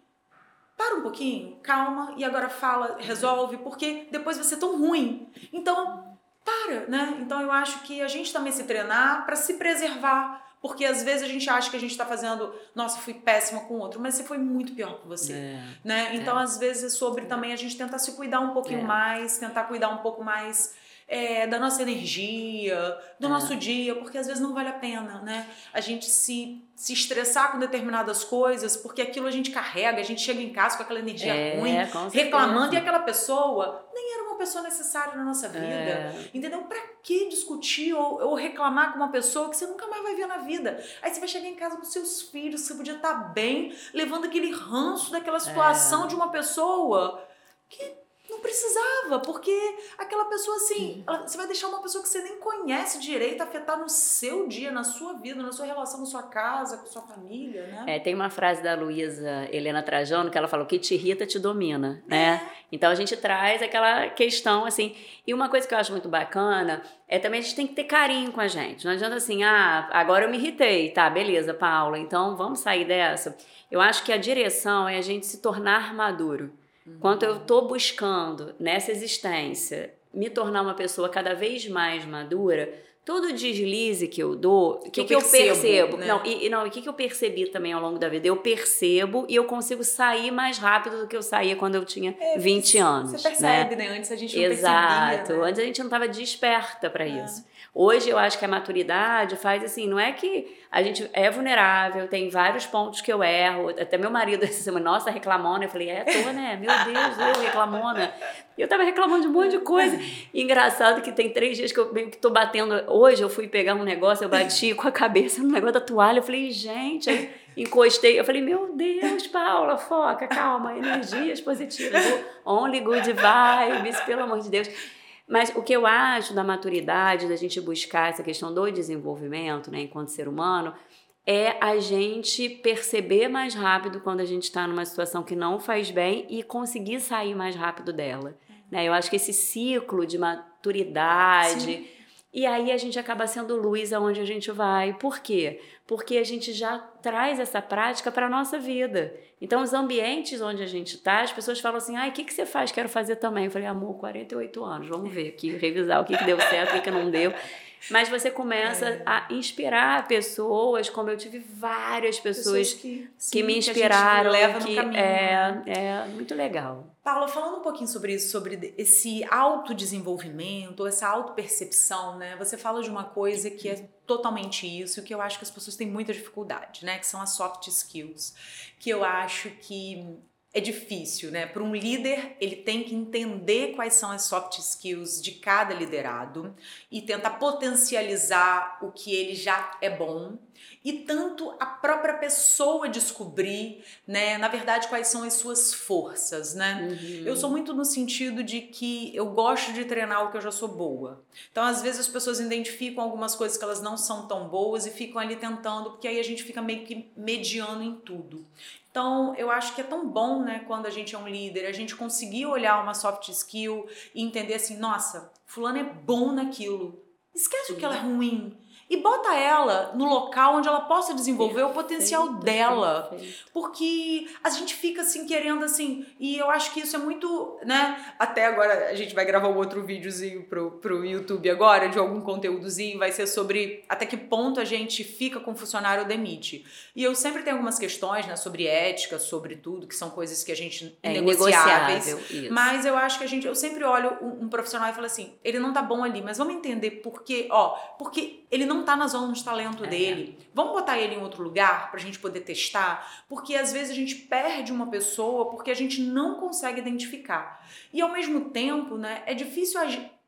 para um pouquinho, calma e agora fala, resolve, porque depois vai ser tão ruim. Então, para, né? Então eu acho que a gente também se treinar para se preservar. Porque às vezes a gente acha que a gente está fazendo, nossa, fui péssima com o outro, mas você foi muito pior que você. É, né? Então, é. às vezes, é sobre também a gente tentar se cuidar um pouquinho é. mais, tentar cuidar um pouco mais é, da nossa energia, do é. nosso dia, porque às vezes não vale a pena, né? A gente se, se estressar com determinadas coisas, porque aquilo a gente carrega, a gente chega em casa com aquela energia é, ruim, reclamando, e aquela pessoa nem era uma pessoa necessária na nossa vida. É. Entendeu? Pra que discutir ou, ou, reclamar com uma pessoa que você nunca mais vai ver na vida? Aí você vai chegar em casa com seus filhos, você podia estar bem, levando aquele ranço daquela situação é. de uma pessoa que não precisava, porque aquela pessoa assim, ela, você vai deixar uma pessoa que você nem conhece direito afetar no seu dia, na sua vida, na sua relação com sua casa, com sua família, né? É, tem uma frase da Luísa Helena Trajano que ela falou: o que te irrita te domina, né? É. Então a gente traz aquela questão assim. E uma coisa que eu acho muito bacana é também a gente tem que ter carinho com a gente. Não adianta assim, ah, agora eu me irritei, tá, beleza, Paula, então vamos sair dessa. Eu acho que a direção é a gente se tornar maduro. Quanto eu estou buscando nessa existência me tornar uma pessoa cada vez mais madura, todo deslize que eu dou, o que, que, eu percebo? percebo? Né? Não, e, não, o que, que eu percebi também ao longo da vida? Eu percebo e eu consigo sair mais rápido do que eu saía quando eu tinha é, 20 anos. Você percebe, né? né? Antes a gente não Exato. percebia. Né? Antes a gente não estava desperta para é. isso. Hoje eu acho que a maturidade faz assim, não é que a gente é vulnerável, tem vários pontos que eu erro. Até meu marido essa semana, nossa, reclamona. Eu falei, é, tô, né? Meu Deus, eu reclamona. E eu tava reclamando de um monte de coisa. E engraçado que tem três dias que eu meio que tô batendo. Hoje eu fui pegar um negócio, eu bati com a cabeça no negócio da toalha. Eu falei, gente, aí encostei. Eu falei, meu Deus, Paula, foca, calma, energias positivas. Only good vibes, pelo amor de Deus. Mas o que eu acho da maturidade, da gente buscar essa questão do desenvolvimento, né, enquanto ser humano, é a gente perceber mais rápido quando a gente está numa situação que não faz bem e conseguir sair mais rápido dela. Né? Eu acho que esse ciclo de maturidade. Sim. E aí a gente acaba sendo luz aonde a gente vai. Por quê? Porque a gente já traz essa prática para a nossa vida. Então, os ambientes onde a gente está, as pessoas falam assim: ai, o que, que você faz? Quero fazer também. Eu falei, amor, 48 anos, vamos ver aqui, revisar o que, que deu certo, o que, que não deu. Mas você começa é. a inspirar pessoas, como eu tive várias pessoas, pessoas que, sim, que me inspiraram. Que leva no caminho. É, né? é muito legal. Paula, falando um pouquinho sobre isso, sobre esse autodesenvolvimento, essa autopercepção, né? Você fala de uma coisa que é totalmente isso, que eu acho que as pessoas têm muita dificuldade, né? Que são as soft skills. Que eu acho que é difícil, né? Para um líder, ele tem que entender quais são as soft skills de cada liderado e tentar potencializar o que ele já é bom e tanto a própria pessoa descobrir, né, na verdade, quais são as suas forças, né? Uhum. Eu sou muito no sentido de que eu gosto de treinar o que eu já sou boa. Então, às vezes as pessoas identificam algumas coisas que elas não são tão boas e ficam ali tentando, porque aí a gente fica meio que mediano em tudo. Então, eu acho que é tão bom, né, quando a gente é um líder, a gente conseguir olhar uma soft skill e entender assim, nossa, fulano é bom naquilo. Esquece o que ela é ruim e bota ela no local onde ela possa desenvolver perfeito, o potencial dela. Perfeito. Porque a gente fica assim querendo assim, e eu acho que isso é muito, né? Até agora a gente vai gravar um outro videozinho pro, pro YouTube agora, de algum conteúdozinho, vai ser sobre até que ponto a gente fica com o funcionário ou demite. E eu sempre tenho algumas questões, né, sobre ética, sobre tudo, que são coisas que a gente é negociáveis. Mas eu acho que a gente, eu sempre olho um, um profissional e falo assim, ele não tá bom ali, mas vamos entender por quê, ó, porque ele não tá na zona de talento é. dele. Vamos botar ele em outro lugar pra gente poder testar? Porque às vezes a gente perde uma pessoa porque a gente não consegue identificar. E ao mesmo tempo, né, é difícil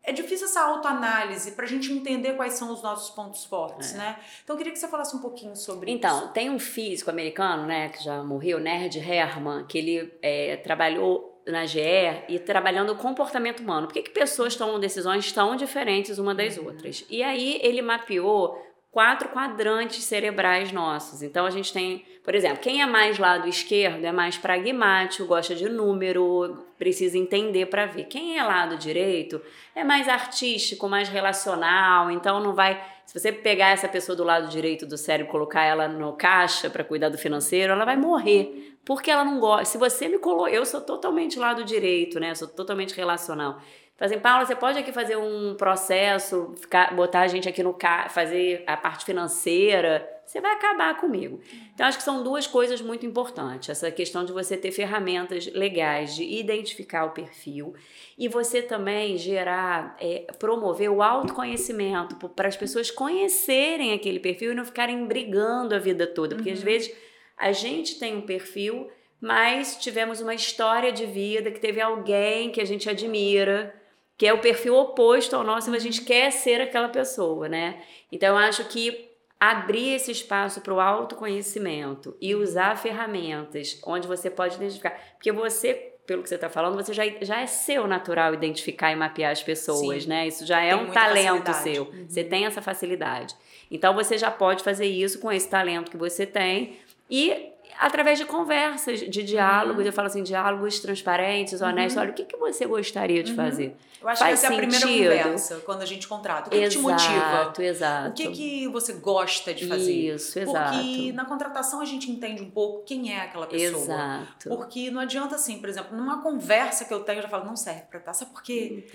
é difícil essa autoanálise para a gente entender quais são os nossos pontos fortes, é. né? Então eu queria que você falasse um pouquinho sobre então, isso. Então, tem um físico americano, né, que já morreu, Nerd Herman, que ele é, trabalhou na GE e trabalhando o comportamento humano. Por que, que pessoas tomam decisões tão diferentes uma das uhum. outras? E aí ele mapeou quatro quadrantes cerebrais nossos. Então a gente tem, por exemplo, quem é mais lado esquerdo é mais pragmático, gosta de número, precisa entender para ver. Quem é lado direito é mais artístico, mais relacional, então não vai. Se você pegar essa pessoa do lado direito do cérebro e colocar ela no caixa para cuidar do financeiro, ela vai morrer. Porque ela não gosta. Se você me colocou, eu sou totalmente lado direito, né? sou totalmente relacional. Fazem, Paula, você pode aqui fazer um processo, ficar, botar a gente aqui no fazer a parte financeira, você vai acabar comigo. Então, acho que são duas coisas muito importantes. Essa questão de você ter ferramentas legais de identificar o perfil e você também gerar, é, promover o autoconhecimento para as pessoas conhecerem aquele perfil e não ficarem brigando a vida toda. Porque uhum. às vezes a gente tem um perfil, mas tivemos uma história de vida que teve alguém que a gente admira que é o perfil oposto ao nosso, mas a gente quer ser aquela pessoa, né? Então eu acho que abrir esse espaço para o autoconhecimento e usar ferramentas onde você pode identificar, porque você pelo que você está falando, você já, já é seu natural identificar e mapear as pessoas, Sim. né? Isso já é um talento facilidade. seu. Uhum. Você tem essa facilidade. Então você já pode fazer isso com esse talento que você tem e através de conversas, de diálogos. Uhum. Eu falo assim, diálogos transparentes, honestos. Uhum. Olha, o que, que você gostaria de uhum. fazer? Eu acho Faz que essa sentido. é a primeira conversa, quando a gente contrata. O que, exato, que te motiva? Exato, O que, que você gosta de fazer? Isso, exato. Porque na contratação a gente entende um pouco quem é aquela pessoa. Exato. Porque não adianta assim, por exemplo, numa conversa que eu tenho, eu já falo, não serve pra estar. Sabe por quê?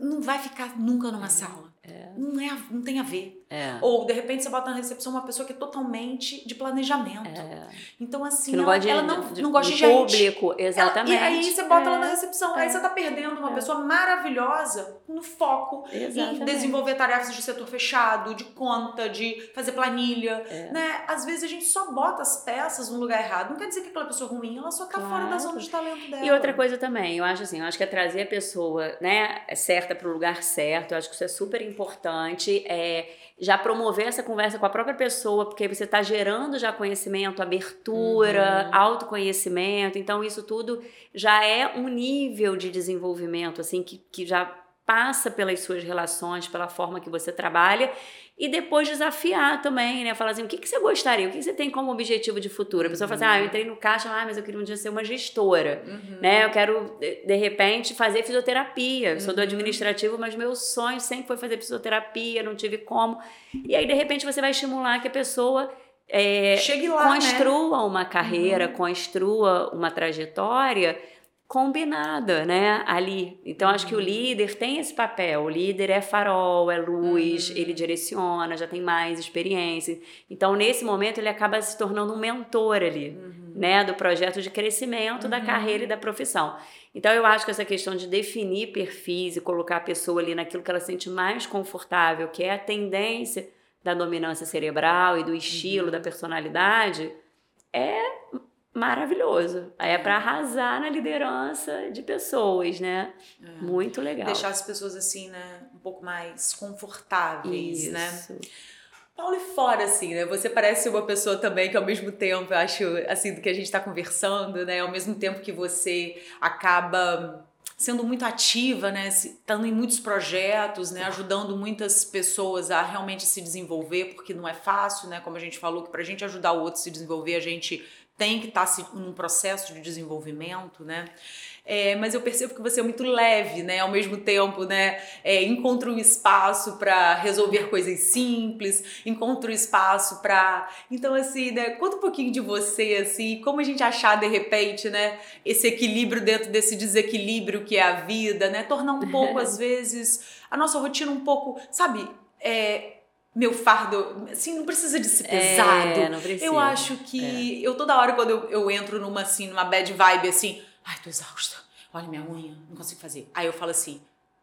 Não vai ficar nunca numa é. sala. É. Não, é, não tem a ver. É. Ou, de repente, você bota na recepção uma pessoa que é totalmente de planejamento. É. Então, assim, ela, de, ela, não, de, não gosta de, de público, exatamente. Ela, e aí você bota ela é. na recepção. Aí você tá perdendo uma é. pessoa maravilhosa no foco exatamente. em desenvolver tarefas de setor fechado, de conta, de fazer planilha. É. Né? Às vezes a gente só bota as peças no lugar errado. Não quer dizer que aquela pessoa ruim, ela só tá claro. fora da zona de talento dela. E outra coisa também, eu acho assim, eu acho que é trazer a pessoa né, certa para o lugar certo. Eu acho que isso é super importante. É, já promover essa conversa com a própria pessoa, porque você está gerando já conhecimento, abertura, uhum. autoconhecimento. Então, isso tudo já é um nível de desenvolvimento, assim, que, que já passa pelas suas relações, pela forma que você trabalha e depois desafiar também, né? Falar assim, o que, que você gostaria? O que, que você tem como objetivo de futuro? A pessoa uhum. fala assim, ah, eu entrei no caixa, ah, mas eu queria um dia ser uma gestora, uhum. né? Eu quero, de repente, fazer fisioterapia. Eu sou do uhum. administrativo, mas meu sonho sempre foi fazer fisioterapia, não tive como. E aí, de repente, você vai estimular que a pessoa... É, Chegue lá, né? construa né? uma carreira, uhum. construa uma trajetória combinada, né, ali. Então acho que o uhum. líder tem esse papel. O líder é farol, é luz, uhum. ele direciona, já tem mais experiência. Então nesse momento ele acaba se tornando um mentor ali, uhum. né, do projeto de crescimento uhum. da carreira e da profissão. Então eu acho que essa questão de definir perfis e colocar a pessoa ali naquilo que ela sente mais confortável, que é a tendência da dominância cerebral e do estilo, uhum. da personalidade, é maravilhoso. Aí é para arrasar na liderança de pessoas, né? É. Muito legal. Deixar as pessoas assim, né, um pouco mais confortáveis, né? Isso. né? Paulo, e fora, assim, né? Você parece uma pessoa também que, ao mesmo tempo, eu acho, assim, do que a gente está conversando, né? Ao mesmo tempo que você acaba sendo muito ativa, né? Estando em muitos projetos, né? Ajudando muitas pessoas a realmente se desenvolver, porque não é fácil, né? Como a gente falou, que para a gente ajudar o outro a se desenvolver, a gente tem que estar tá num processo de desenvolvimento, né? É, mas eu percebo que você é muito leve, né? Ao mesmo tempo, né? É, encontra um espaço para resolver coisas simples, encontra um espaço para. Então, assim, né? Conta um pouquinho de você, assim, como a gente achar de repente, né? Esse equilíbrio dentro desse desequilíbrio que é a vida, né? Tornar um pouco, às vezes, a nossa rotina um pouco, sabe? É, meu fardo, assim, não precisa de ser é, pesado. É, não precisa. Eu acho que é. eu toda hora quando eu, eu entro numa assim, numa bad vibe assim, ai, tô exausta. Olha minha unha, não consigo fazer. Aí eu falo assim,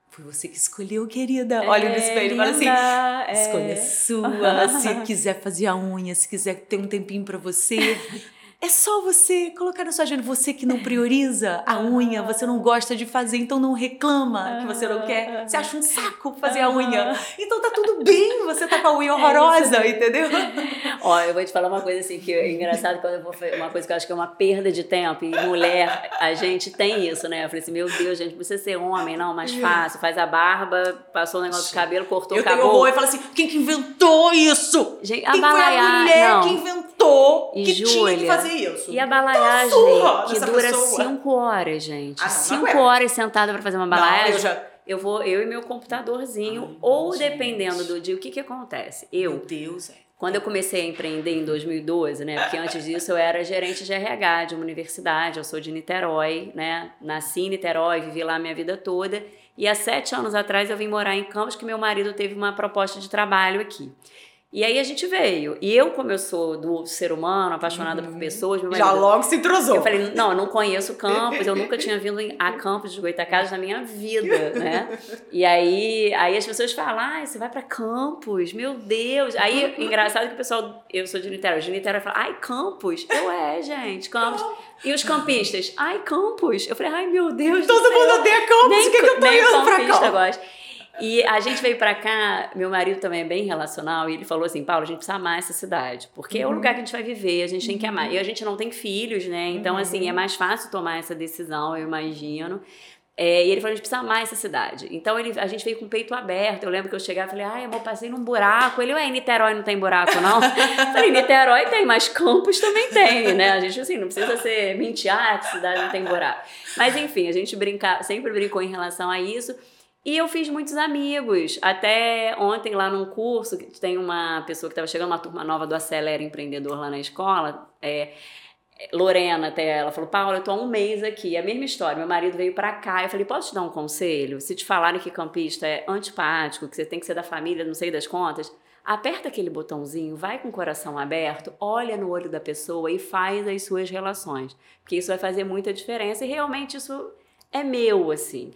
foi você que escolheu, querida. É, Olha no espelho e fala assim: é. escolha sua. se quiser fazer a unha, se quiser ter um tempinho para você, É só você colocar na sua agenda. Você que não prioriza a unha, você não gosta de fazer, então não reclama que você não quer. Você acha um saco fazer a unha. Então tá tudo bem, você tá com a unha é horrorosa, é entendeu? Ó, eu vou te falar uma coisa assim que é engraçado quando eu vou fazer uma coisa que eu acho que é uma perda de tempo. E mulher, a gente tem isso, né? Eu falei assim, meu Deus, gente, precisa ser homem, não, mais fácil. Faz a barba, passou o negócio de cabelo, cortou, eu acabou. Eu tenho horror e falo assim, quem que inventou isso? Gente, quem a foi a mulher não. que inventou e que Júlia, tinha que fazer isso? E a balaiagem, que dura pessoa. cinco horas, gente. Ah, não, cinco não horas sentada pra fazer uma balaiagem. Não, eu já... Eu vou, eu e meu computadorzinho, Ai, ou gente. dependendo do dia, o que que acontece? Eu, Meu Deus, é. quando eu comecei a empreender em 2012, né? Porque antes disso eu era gerente de RH de uma universidade, eu sou de Niterói, né? Nasci em Niterói, vivi lá a minha vida toda. E há sete anos atrás eu vim morar em Campos, que meu marido teve uma proposta de trabalho aqui. E aí a gente veio. E eu, como eu sou do ser humano, apaixonada por pessoas, meu Já marido- logo se entrosou. eu falei, não, eu não conheço Campos, eu nunca tinha vindo a Campos de Goitacazes na minha vida, né? E aí, aí as pessoas falam, ai, você vai pra Campos, meu Deus. Aí, engraçado que o pessoal, eu sou de Niterói, de Niterói fala, ai, Campos? Eu, é, gente, Campos. E os campistas, ai, Campos. Eu falei, ai, meu Deus Todo mundo odeia campos, o que, que eu tô indo pra gosta. E a gente veio pra cá, meu marido também é bem relacional, e ele falou assim: Paulo, a gente precisa amar essa cidade, porque é o lugar que a gente vai viver, a gente tem que amar. E a gente não tem filhos, né? Então, assim, é mais fácil tomar essa decisão, eu imagino. É, e ele falou: a gente precisa amar essa cidade. Então, ele, a gente veio com o peito aberto. Eu lembro que eu chegava e falei: ai, amor, passei num buraco. Ele, ué, em Niterói não tem buraco, não? Eu falei: Niterói tem, mas Campos também tem, né? A gente, assim, não precisa ser mentir, ah, que cidade não tem buraco. Mas, enfim, a gente brinca, sempre brincou em relação a isso. E eu fiz muitos amigos. Até ontem, lá num curso, que tem uma pessoa que estava chegando, uma turma nova do Acelera Empreendedor lá na escola. É, Lorena até ela falou: Paula, eu tô há um mês aqui. É a mesma história. Meu marido veio pra cá. Eu falei: posso te dar um conselho? Se te falarem que campista é antipático, que você tem que ser da família, não sei das contas. Aperta aquele botãozinho, vai com o coração aberto, olha no olho da pessoa e faz as suas relações. Porque isso vai fazer muita diferença e realmente isso é meu, assim.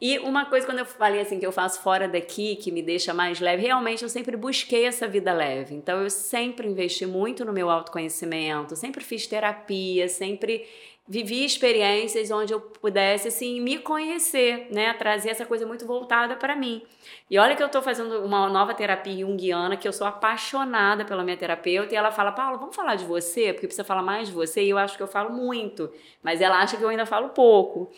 E uma coisa, quando eu falei assim, que eu faço fora daqui, que me deixa mais leve, realmente eu sempre busquei essa vida leve. Então eu sempre investi muito no meu autoconhecimento, sempre fiz terapia, sempre vivi experiências onde eu pudesse assim me conhecer, né, trazer essa coisa muito voltada para mim. E olha que eu tô fazendo uma nova terapia junguiana, que eu sou apaixonada pela minha terapeuta, e ela fala: "Paula, vamos falar de você, porque precisa falar mais de você". E eu acho que eu falo muito, mas ela acha que eu ainda falo pouco.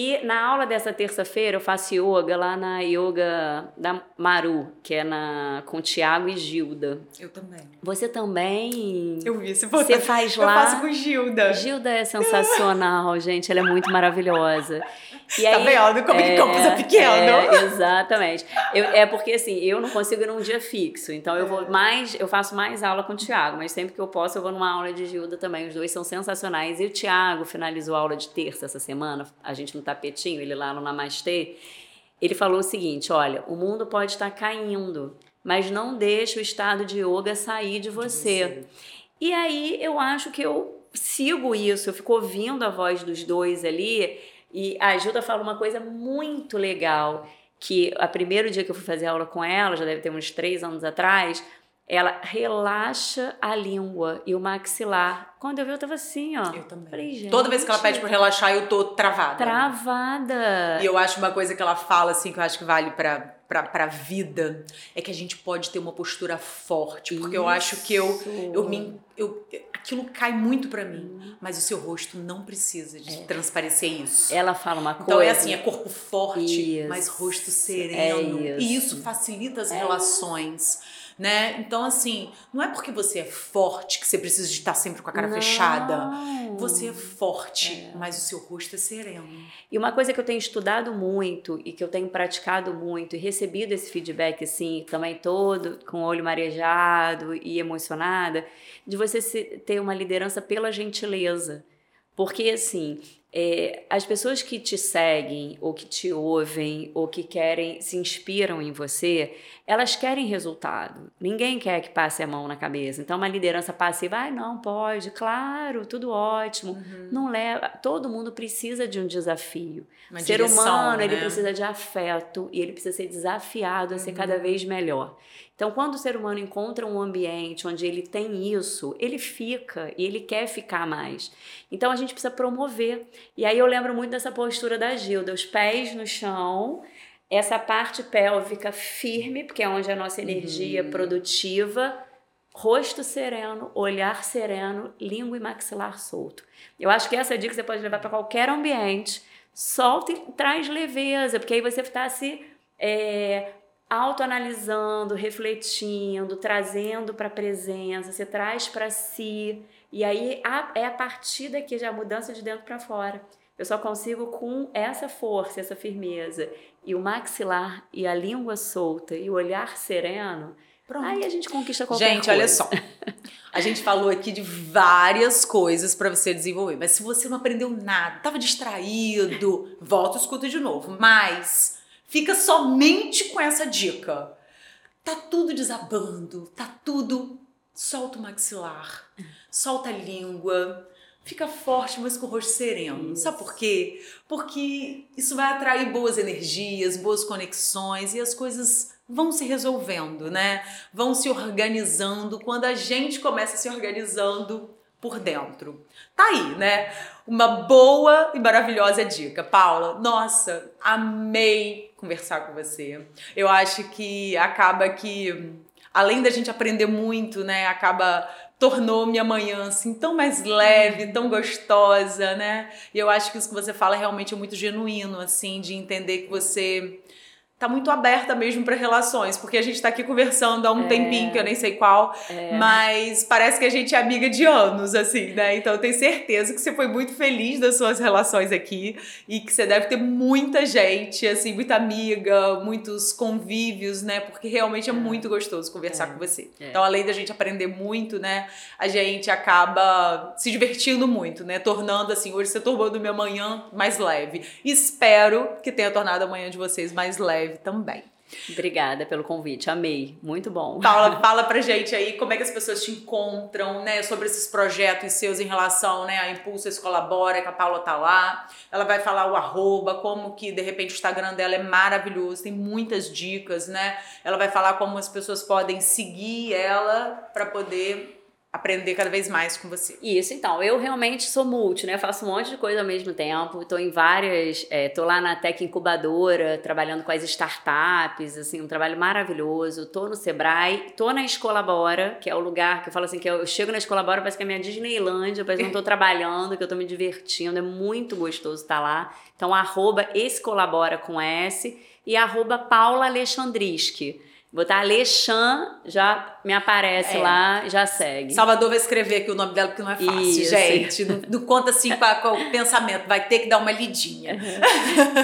E na aula dessa terça-feira eu faço yoga lá na yoga da Maru, que é na com Tiago e Gilda. Eu também. Você também? Eu vi esse Você faz Eu lá? faço com Gilda. Gilda é sensacional, gente. Ela é muito maravilhosa. E Tá vendo como que Campos é pequeno? é, exatamente. Eu- é porque assim, eu não consigo ir num dia fixo. Então eu vou mais, eu faço mais aula com o Tiago, mas sempre que eu posso eu vou numa aula de Gilda também. Os dois são sensacionais. E o Tiago finalizou a aula de terça essa semana, a gente no tapetinho, ele lá no Namastê. Ele falou o seguinte: olha, o mundo pode estar caindo, mas não deixe o estado de yoga sair de você. E aí eu acho que eu sigo isso, eu fico ouvindo a voz dos dois ali. E a Gilda fala uma coisa muito legal, que a primeiro dia que eu fui fazer aula com ela, já deve ter uns três anos atrás, ela relaxa a língua e o maxilar. Quando eu vi, eu tava assim, ó. Eu também. Falei, Toda vez que ela pede pra relaxar, eu tô travada. Travada. E eu acho uma coisa que ela fala, assim, que eu acho que vale pra, pra, pra vida, é que a gente pode ter uma postura forte. Porque eu acho que eu, Isso. eu me. Eu, aquilo cai muito pra mim. Mas o seu rosto não precisa de transparecer isso. Ela fala uma coisa. Então é assim, é corpo forte, Isso. mas rosto sereno. É E isso. isso facilita as relações, né? Então assim, não é porque você é forte que você precisa de estar sempre com a cara Não. fechada. Você é forte, mas o seu rosto é sereno. E uma coisa que eu tenho estudado muito e que eu tenho praticado muito e recebido esse feedback, assim, também todo com o olho marejado e emocionada, de você ter uma liderança pela gentileza. Porque, assim, é, as pessoas que te seguem, ou que te ouvem, ou que querem, se inspiram em você, elas querem resultado. Ninguém quer que passe a mão na cabeça. Então, uma liderança passiva, ah, não, pode, claro, tudo ótimo. Uhum. Não leva. Todo mundo precisa de um desafio. Uma o ser direção, humano, né? ele precisa de afeto e ele precisa ser desafiado a ser cada uhum. vez melhor. Então, quando o ser humano encontra um ambiente onde ele tem isso, ele fica e ele quer ficar mais. Então, a gente precisa promover. E aí eu lembro muito dessa postura da Gilda, os pés no chão, essa parte pélvica firme, porque é onde a nossa energia uhum. produtiva, rosto sereno, olhar sereno, língua e maxilar solto. Eu acho que essa dica você pode levar para qualquer ambiente. Solta e traz leveza, porque aí você está se é, autoanalisando, refletindo, trazendo para a presença, você traz para si. E aí a, é a partir daqui já a mudança de dentro para fora. Eu só consigo com essa força, essa firmeza e o maxilar e a língua solta e o olhar sereno. Pronto. Aí a gente conquista qualquer gente, coisa. Gente, olha só. A gente falou aqui de várias coisas para você desenvolver, mas se você não aprendeu nada, tava distraído, volta e escuta de novo. Mas Fica somente com essa dica. Tá tudo desabando, tá tudo. Solta o maxilar, solta a língua, fica forte, mas com o rosto sereno. Isso. Sabe por quê? Porque isso vai atrair boas energias, boas conexões e as coisas vão se resolvendo, né? Vão se organizando. Quando a gente começa se organizando, por dentro. Tá aí, né? Uma boa e maravilhosa dica. Paula, nossa, amei conversar com você. Eu acho que acaba que, além da gente aprender muito, né? Acaba tornou minha manhã assim tão mais leve, tão gostosa, né? E eu acho que isso que você fala realmente é muito genuíno, assim, de entender que você tá muito aberta mesmo para relações, porque a gente tá aqui conversando há um é. tempinho, que eu nem sei qual, é. mas parece que a gente é amiga de anos, assim, né? Então eu tenho certeza que você foi muito feliz das suas relações aqui e que você deve ter muita gente, assim, muita amiga, muitos convívios, né? Porque realmente é, é. muito gostoso conversar é. com você. É. Então, além da gente aprender muito, né, a gente acaba se divertindo muito, né? Tornando, assim, hoje você tornou minha manhã mais leve. Espero que tenha tornado a manhã de vocês mais leve também. Obrigada pelo convite, amei, muito bom. Paula, fala pra gente aí como é que as pessoas te encontram, né, sobre esses projetos seus em relação, né, a Impulso Colabora, que a Paula tá lá. Ela vai falar o arroba, como que de repente o Instagram dela é maravilhoso, tem muitas dicas, né? Ela vai falar como as pessoas podem seguir ela para poder aprender cada vez mais com você. Isso, então, eu realmente sou multi, né? Eu faço um monte de coisa ao mesmo tempo, estou em várias, estou é, lá na Tech Incubadora, trabalhando com as startups, assim, um trabalho maravilhoso, estou no Sebrae, estou na Escolabora, que é o lugar que eu falo assim, que eu chego na Escolabora, parece que é minha Disneylândia, parece que eu não estou trabalhando, que eu estou me divertindo, é muito gostoso estar lá. Então, arroba Escolabora com S e arroba Paula Alexandriski. Botar Alexan, já me aparece é. lá, já segue. Salvador vai escrever aqui o nome dela, porque não é fácil, Isso. gente. Não, não, conta assim com, o pensamento, vai ter que dar uma lidinha.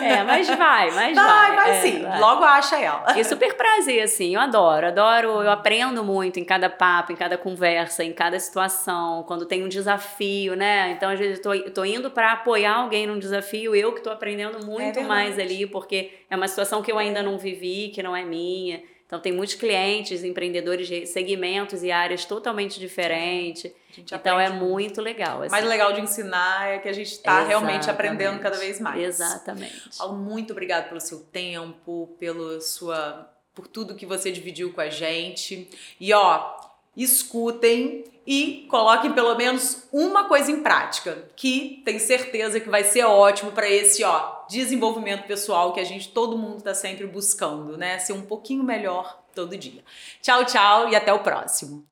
É, mas vai, mas vai. Vai, vai é, sim. Vai. Logo acha ela. E super prazer, assim, eu adoro, adoro, eu aprendo muito em cada papo, em cada conversa, em cada situação, quando tem um desafio, né? Então, às vezes, eu tô, tô indo para apoiar alguém num desafio, eu que tô aprendendo muito é mais ali, porque é uma situação que eu ainda não vivi, que não é minha. Então, tem muitos clientes, empreendedores de segmentos e áreas totalmente diferentes. Então, é muito legal. Assim. O mais legal de ensinar é que a gente está realmente aprendendo cada vez mais. Exatamente. Paulo, muito obrigado pelo seu tempo, pelo sua, por tudo que você dividiu com a gente. E, ó, escutem e coloquem pelo menos uma coisa em prática, que tem certeza que vai ser ótimo para esse, ó, desenvolvimento pessoal que a gente todo mundo está sempre buscando, né? Ser um pouquinho melhor todo dia. Tchau, tchau e até o próximo.